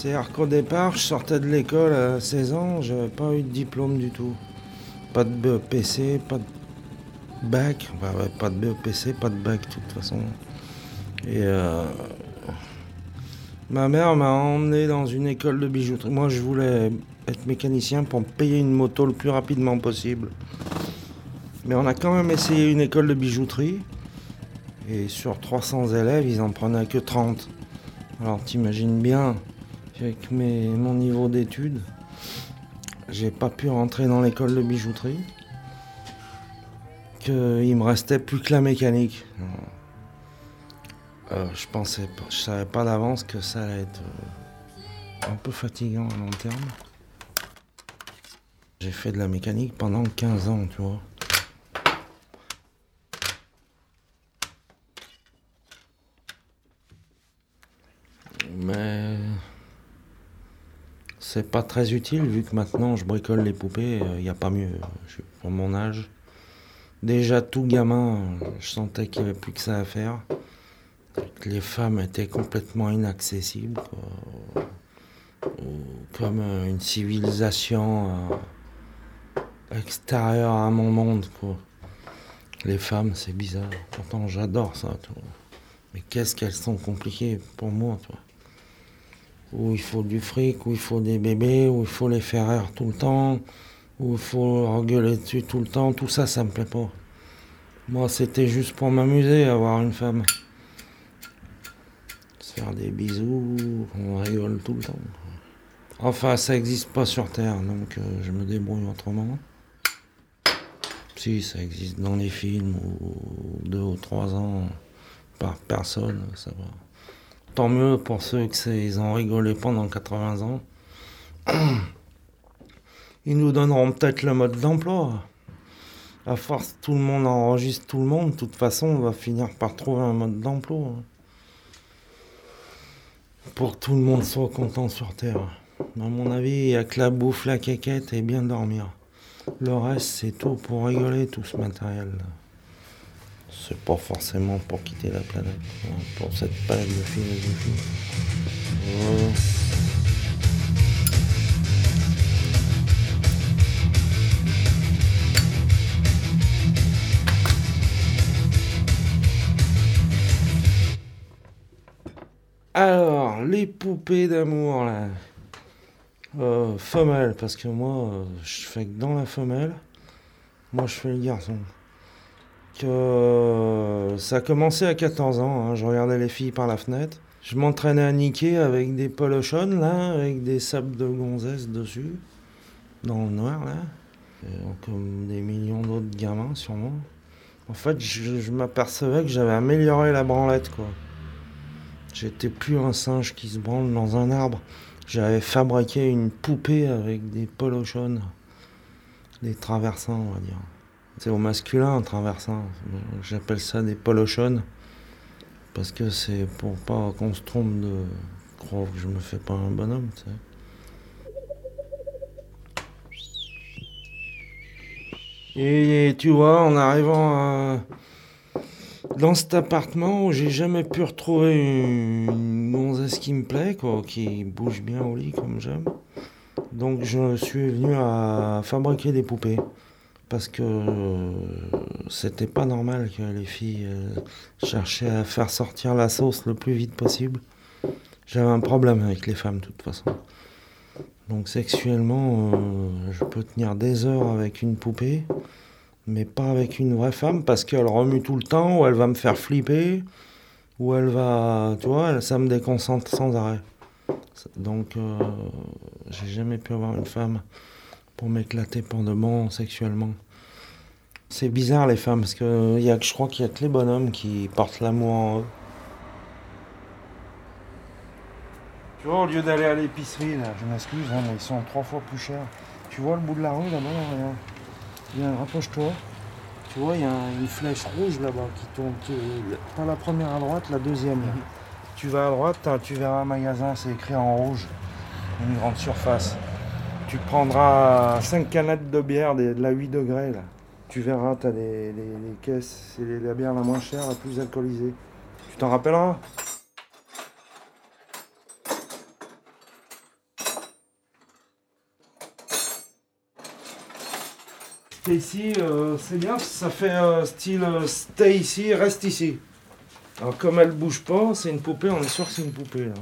C'est-à-dire qu'au départ, je sortais de l'école à 16 ans, j'avais pas eu de diplôme du tout. Pas de BEPC, pas de bac, enfin, ouais, pas de BEPC, pas de bac de toute façon. Et euh, ma mère m'a emmené dans une école de bijouterie. Moi, je voulais être mécanicien pour payer une moto le plus rapidement possible. Mais on a quand même essayé une école de bijouterie. Et sur 300 élèves, ils en prenaient que 30. Alors t'imagines bien mes- mon niveau d'études, j'ai pas pu rentrer dans l'école de bijouterie. Qu'il me restait plus que la mécanique. Euh, je pensais je savais pas d'avance que ça allait être euh, un peu fatigant à long terme. J'ai fait de la mécanique pendant 15 ans, tu vois. Mais c'est pas très utile vu que maintenant je bricole les poupées, il n'y a pas mieux je- pour mon âge. Déjà tout gamin, euh, je sentais qu'il n'y avait plus que ça à faire. Les femmes étaient complètement inaccessibles, quoi. Ou comme euh, une civilisation euh, extérieure à mon monde. Quoi. Les femmes, c'est bizarre. Pourtant, j'adore ça. Mais qu'est-ce qu'elles sont compliquées pour moi. tu vois. Où il faut du fric, où il faut des bébés, où il faut les faire rire tout le temps, où il faut engueuler dessus tout le temps. Tout ça, ça me plaît pas. Moi, c'était juste pour m'amuser, avoir une femme. Se faire des bisous, on rigole tout le temps. Enfin, ça n'existe pas sur Terre, donc euh, je me débrouille autrement. Si, ça existe dans les films, ou deux ou trois ans, par personne, ça va. Tant mieux pour ceux ils ont rigolé pendant 80 ans. Ils nous donneront peut-être le mode d'emploi. À force, tout le monde enregistre tout le monde. De toute façon, on va finir par trouver un mode d'emploi. Pour que tout le monde soit content sur Terre. À mon avis, il n'y a que la bouffe, la quéquette et bien dormir. Le reste, c'est tout pour rigoler, tout ce matériel. C'est pas forcément pour quitter la planète, hein, pour cette période de philosophie. Alors, les poupées d'amour, là. Euh, femelle, parce que moi, euh, je fais que dans la femelle. Moi, je fais le garçon. Euh, ça a commencé à 14 ans. hein, je regardais les filles par la fenêtre. Je m'entraînais à niquer avec des polochons, là, avec des sables de gonzesse dessus. Dans le noir, là. Euh, comme des millions d'autres gamins, sûrement. En fait, je, m'apercevais que j'avais amélioré la branlette, quoi. J'étais plus un singe qui se branle dans un arbre. J'avais fabriqué une poupée avec des polochons, des traversins, on va dire. C'est au masculin un traversin. J'appelle ça des polochons parce que c'est pour pas qu'on se trompe de croire que je me fais pas un bonhomme. Et tu vois, en arrivant dans cet appartement j'ai jamais pu retrouver une gonzesse qui me plaît, quoi, qui bouge bien au lit comme j'aime. Donc je suis venu à fabriquer des poupées. Parce que euh, c'était pas normal que les filles euh, cherchaient à faire sortir la sauce le plus vite possible. J'avais un problème avec les femmes de toute façon. Donc sexuellement, euh, je peux tenir des heures avec une poupée, mais pas avec une vraie femme parce qu'elle remue tout le temps, ou elle va me faire flipper, ou elle va, tu vois, ça me déconcentre sans arrêt. Donc j'ai jamais pu avoir une femme pour m'éclater pour de bon sexuellement. C'est bizarre les femmes parce que y a, je crois qu'il y a que les bonhommes qui portent l'amour en eux. Tu vois, au lieu d'aller à l'épicerie, là, je m'excuse, hein, mais ils sont trois fois plus chers. Tu vois le bout de la rue là-bas, là. Viens, rapproche-toi. Tu vois, il y a un- une flèche rouge là-bas qui tourne. Tu, pas la première à droite, la deuxième. là. Tu vas à droite, tu verras un magasin, c'est écrit en rouge. Une grande surface. Tu prendras 5 canettes de bière de, la 8 degrés, là. Tu verras, tu as les, caisses, c'est la bière la moins chère, la plus alcoolisée. Tu t'en rappelleras Stacy, euh, c'est bien, ça fait euh, style euh, stay ici, reste ici. Alors comme elle bouge pas, c'est une poupée, on est sûr que c'est une poupée là.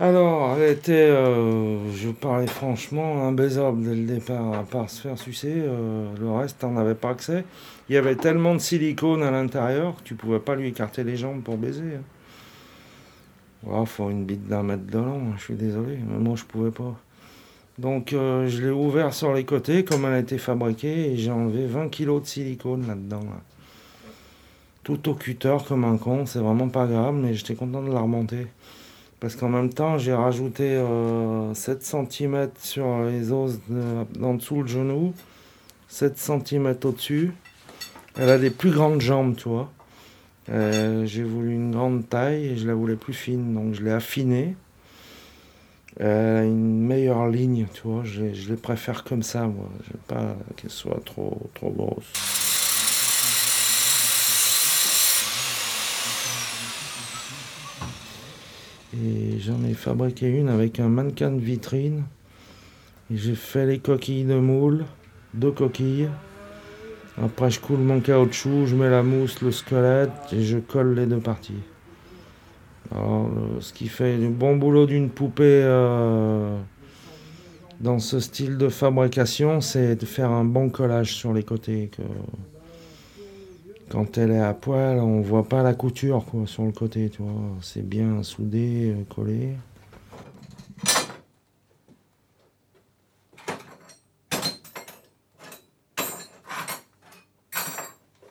Alors, elle était, je parlais franchement, imbaisable dès le départ, à part se faire sucer, le reste, on n'avait pas accès. Il y avait tellement de silicone à l'intérieur que tu pouvais pas lui écarter les jambes pour baiser. Il faut une bite d'un mètre de long, je suis désolé, mais moi je pouvais pas. Donc euh, je l'ai ouvert sur les côtés comme elle a été fabriquée et j'ai enlevé 20 kg de silicone là-dedans. Tout au cutter comme un con, c'est vraiment pas grave, mais j'étais content de la remonter. Parce qu'en même temps, j'ai rajouté 7 euh, cm sur les os en dessous le genou, 7 cm au-dessus. Elle a des plus grandes jambes, tu vois. Euh, j'ai voulu une grande taille et je la voulais plus fine, donc je l'ai affinée. Euh, une meilleure ligne, tu vois. Je, les préfère comme ça, moi. Je veux pas qu'elle soit trop, trop grosse. J'en ai fabriqué une avec un mannequin de vitrine. Et j'ai fait les coquilles de moule, deux coquilles. Après, je coule mon caoutchouc, je mets la mousse, le squelette et je colle les deux parties. Alors, ce qui fait du bon boulot d'une poupée euh, dans ce style de fabrication, c'est de faire un bon collage sur les côtés. Quand elle est à poil, on voit pas la couture quoi, sur le côté, tu vois. C'est bien soudé, euh, collé.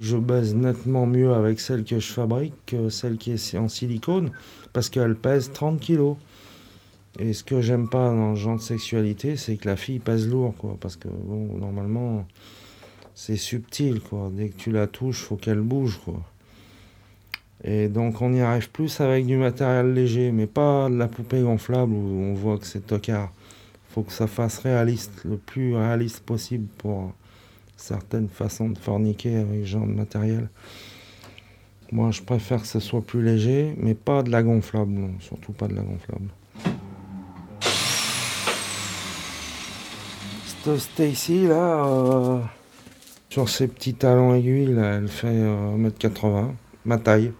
je baise nettement mieux avec celle que je fabrique que celle qui est en silicone parce qu'elle pèse 30 kg. Et ce que j'aime pas dans le genre de sexualité, c'est que la fille pèse lourd, quoi. Parce que, bon, normalement, c'est subtil, quoi. Dès que tu la touches, faut qu'elle bouge, quoi. Et donc, on y arrive plus avec du matériel léger, mais pas de la poupée gonflable où on voit que c'est tocard. Faut que ça fasse réaliste, le plus réaliste possible pour certaines façons de forniquer avec ce genre de matériel. Moi, je préfère que ce soit plus léger, mais pas de la gonflable, non, surtout pas de la gonflable. Cette Stacy, là, euh, sur ses petits talons aiguilles, elle fait 1m80, euh, ma taille.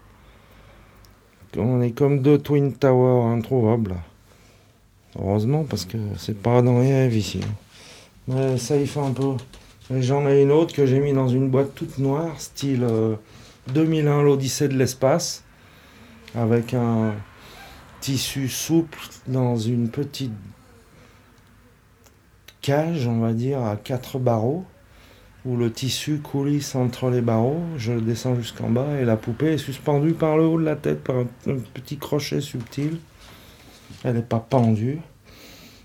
On est comme deux Twin Towers introuvables. Heureusement, parce que c'est pas dans les rêves ici. Mais ça y fait un peu. J'en ai une autre que j'ai mis dans une boîte toute noire, style 2001, euh, l'Odyssée de l'espace, avec un tissu souple dans une petite cage, on va dire, à quatre barreaux, où le tissu coulisse entre les barreaux. Je descends jusqu'en bas et la poupée est suspendue par le haut de la tête par un, petit crochet subtil. Elle n'est pas pendue.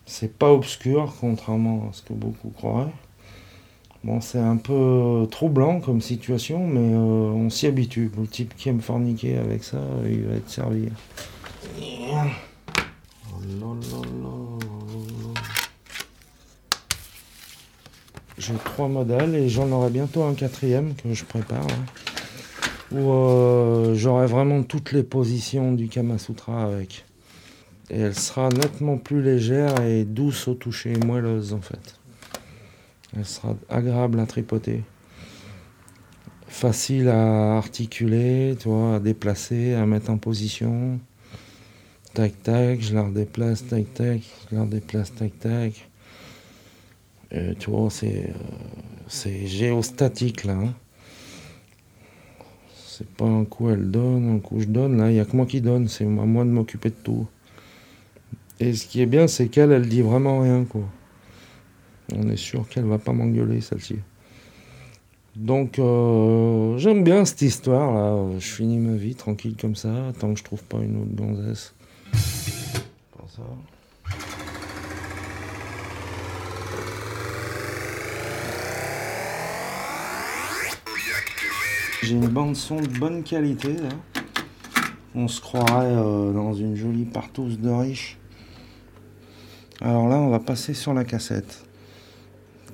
C'est pas obscur, contrairement à ce que beaucoup croiraient. Bon, c'est un peu troublant comme situation, mais euh, on s'y habitue. Le type qui aime forniquer avec ça, il va être servi. J'ai trois modèles et j'en aurai bientôt un quatrième que je prépare. où euh, j'aurai vraiment toutes les positions du Kama Sutra avec. Et elle sera nettement plus légère et douce au toucher, moelleuse en fait. Elle sera agréable à tripoter. Facile à articuler, tu vois, à déplacer, à mettre en position. Tac tac, je la redéplace, tac tac, je la redéplace, tac tac. Et, tu vois, c'est, euh, c'est géostatique là. Hein. C'est pas un coup elle donne, un coup je donne. Là, il n'y a que moi qui donne, c'est à moi de m'occuper de tout. Et ce qui est bien, c'est qu'elle, elle dit vraiment rien, quoi. On est sûr qu'elle va pas m'engueuler, celle-ci. Donc, euh, j'aime bien cette histoire là. Je finis ma vie tranquille comme ça, tant que je trouve pas une autre gonzesse. ça. J'ai une bande son de bonne qualité. On se croirait euh, dans une jolie partouze de riche. Alors là, on va passer sur la cassette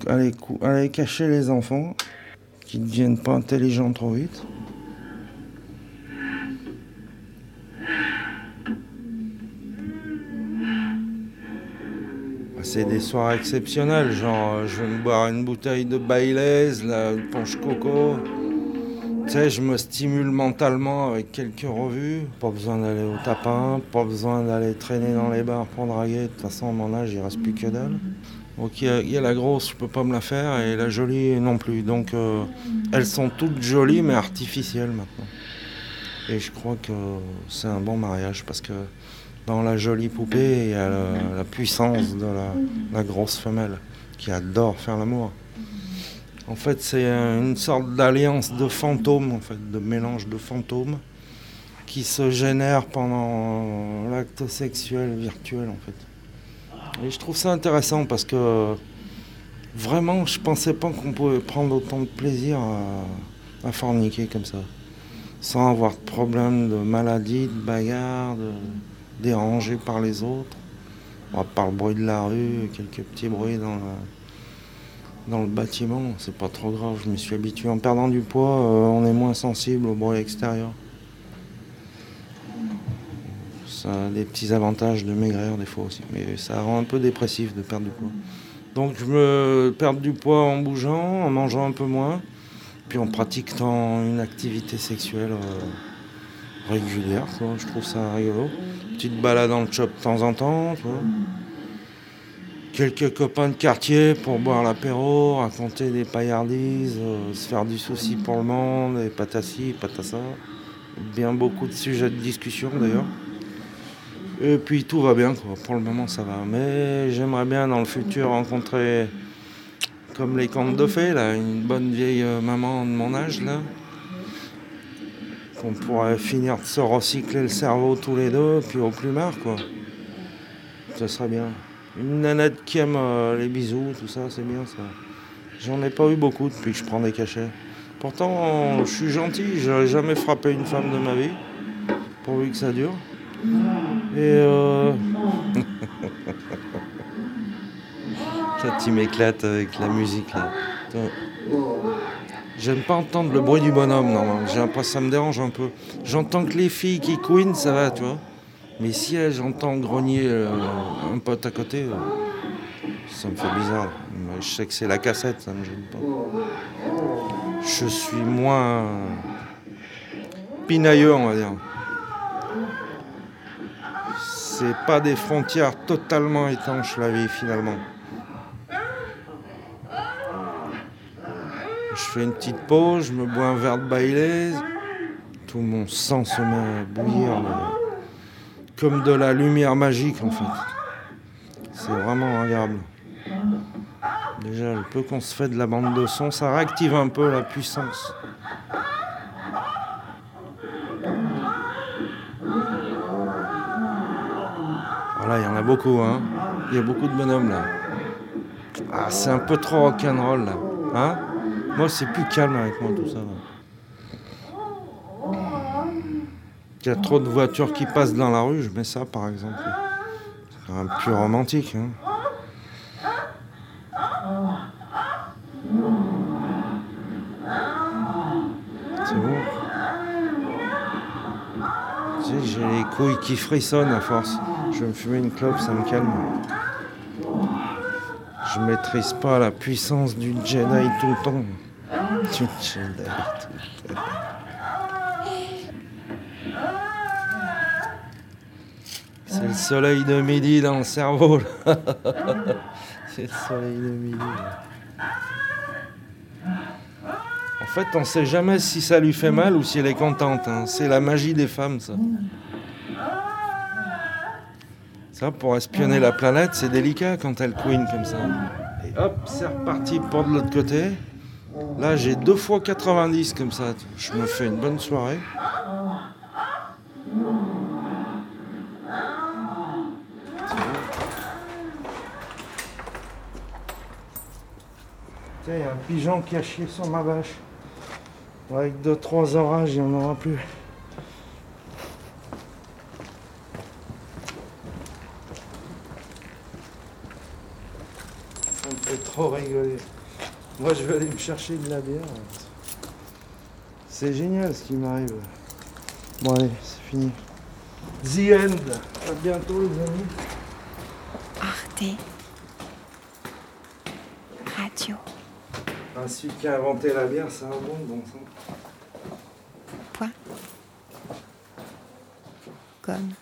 aller, cacher les enfants qui ne deviennent pas intelligents trop vite. c'est des soirs exceptionnels, genre euh, je vais me boire une bouteille de Baileys, la punch coco. Sais, je me stimule mentalement avec quelques revues. Pas besoin d'aller au tapin, pas besoin d'aller traîner dans les bars pour draguer. De toute façon, à mon âge, il reste plus que dalle. Donc il y, a la grosse, je peux pas me la faire, et la jolie non plus. Donc euh, elles sont toutes jolies, mais artificielles maintenant. Et je crois que c'est un bon mariage parce que dans la jolie poupée, il y a la, puissance de la, grosse femelle qui adore faire l'amour. En fait, c'est une sorte d'alliance de fantômes, en fait, de mélange de fantômes qui se génère pendant l'acte sexuel virtuel, en fait. Et je trouve ça intéressant parce que vraiment, je pensais pas qu'on pouvait prendre autant de plaisir à, forniquer comme ça, sans avoir de problème de maladie, de bagarre, de dérangé par les autres. par le bruit de la rue, quelques petits bruits dans, dans le bâtiment, c'est pas trop grave, je me suis habitué. En perdant du poids, euh, on est moins sensible au bruit extérieur. Ça a des petits avantages de maigrir des fois aussi, mais ça rend un peu dépressif de perdre du poids. Donc je me perds du poids en bougeant, en mangeant un peu moins, puis en pratiquant une activité sexuelle euh, régulière. Je trouve ça rigolo petite balade dans le shop de temps en temps. Quelques copains de quartier pour boire l'apéro, raconter des paillardises, euh, se faire du souci pour le monde, et pataci, patassa. Bien beaucoup de sujets de discussion d'ailleurs. Et puis tout va bien, quoi. pour le moment ça va. Mais j'aimerais bien dans le futur rencontrer, comme les contes de fées, là, une bonne vieille euh, maman de mon âge, là, qu'on pourrait finir de se recycler le cerveau tous les deux, puis au plus marre, quoi. Ça serait bien. Une nanette qui aime euh, les bisous, tout ça, c'est bien ça. J'en ai pas eu beaucoup depuis que je prends des cachets. Pourtant, je suis gentil, j'aurais jamais frappé une femme de ma vie, pourvu que ça dure. Et euh... ça, tu m'éclates avec la musique là. J'aime pas entendre le bruit du bonhomme, non. J'ai l'impression ça me dérange un peu. J'entends que les filles qui couinent, ça va, tu vois. Mais si j'entends grogner euh, un pote à côté, euh, ça me fait bizarre. Je sais que c'est la cassette, ça me gêne pas. Je suis moins pinailleux, on va dire. C'est pas des frontières totalement étanches la vie finalement. Je fais une petite pause, je me bois un verre de Baileys. Tout mon sang se met à bouillir, comme de la lumière magique en fait. C'est vraiment agréable. Déjà, le peu qu'on se fait de la bande de son, ça réactive un peu la puissance. Voilà, il y en a beaucoup, hein. Il y a beaucoup de bonhommes là. Ah, c'est un peu trop rock'n'roll là. Hein? Moi, c'est plus calme avec moi tout ça. Il y a trop de voitures qui passent dans la rue, je mets ça par exemple. C'est même plus romantique. Hein. C'est bon. Tu sais, j'ai les couilles qui frissonnent à force. Je vais me fumer une clope, ça me calme. Je maîtrise pas la puissance du Jedi tout le temps. C'est le soleil de midi dans le cerveau. C'est le soleil de midi. En fait, on ne sait jamais si ça lui fait mal ou si elle est contente. Hein. C'est la magie des femmes, ça. Ça, pour espionner la planète, c'est délicat quand elle queen comme ça. Et hop, c'est reparti pour de l'autre côté. Là, j'ai deux fois 90 comme ça. Je me fais une bonne soirée. Il y a un pigeon qui a chié sur ma vache. Avec deux, trois orages, il n'y en aura plus. Ça me fait trop rigoler. Moi, je vais aller me chercher de la bière. C'est génial ce qui m'arrive. Bon, allez, c'est fini. The end. À bientôt, les amis. Arte Radio. Celui qui a inventé la bière, c'est un bon, bon sang. Point. Comme.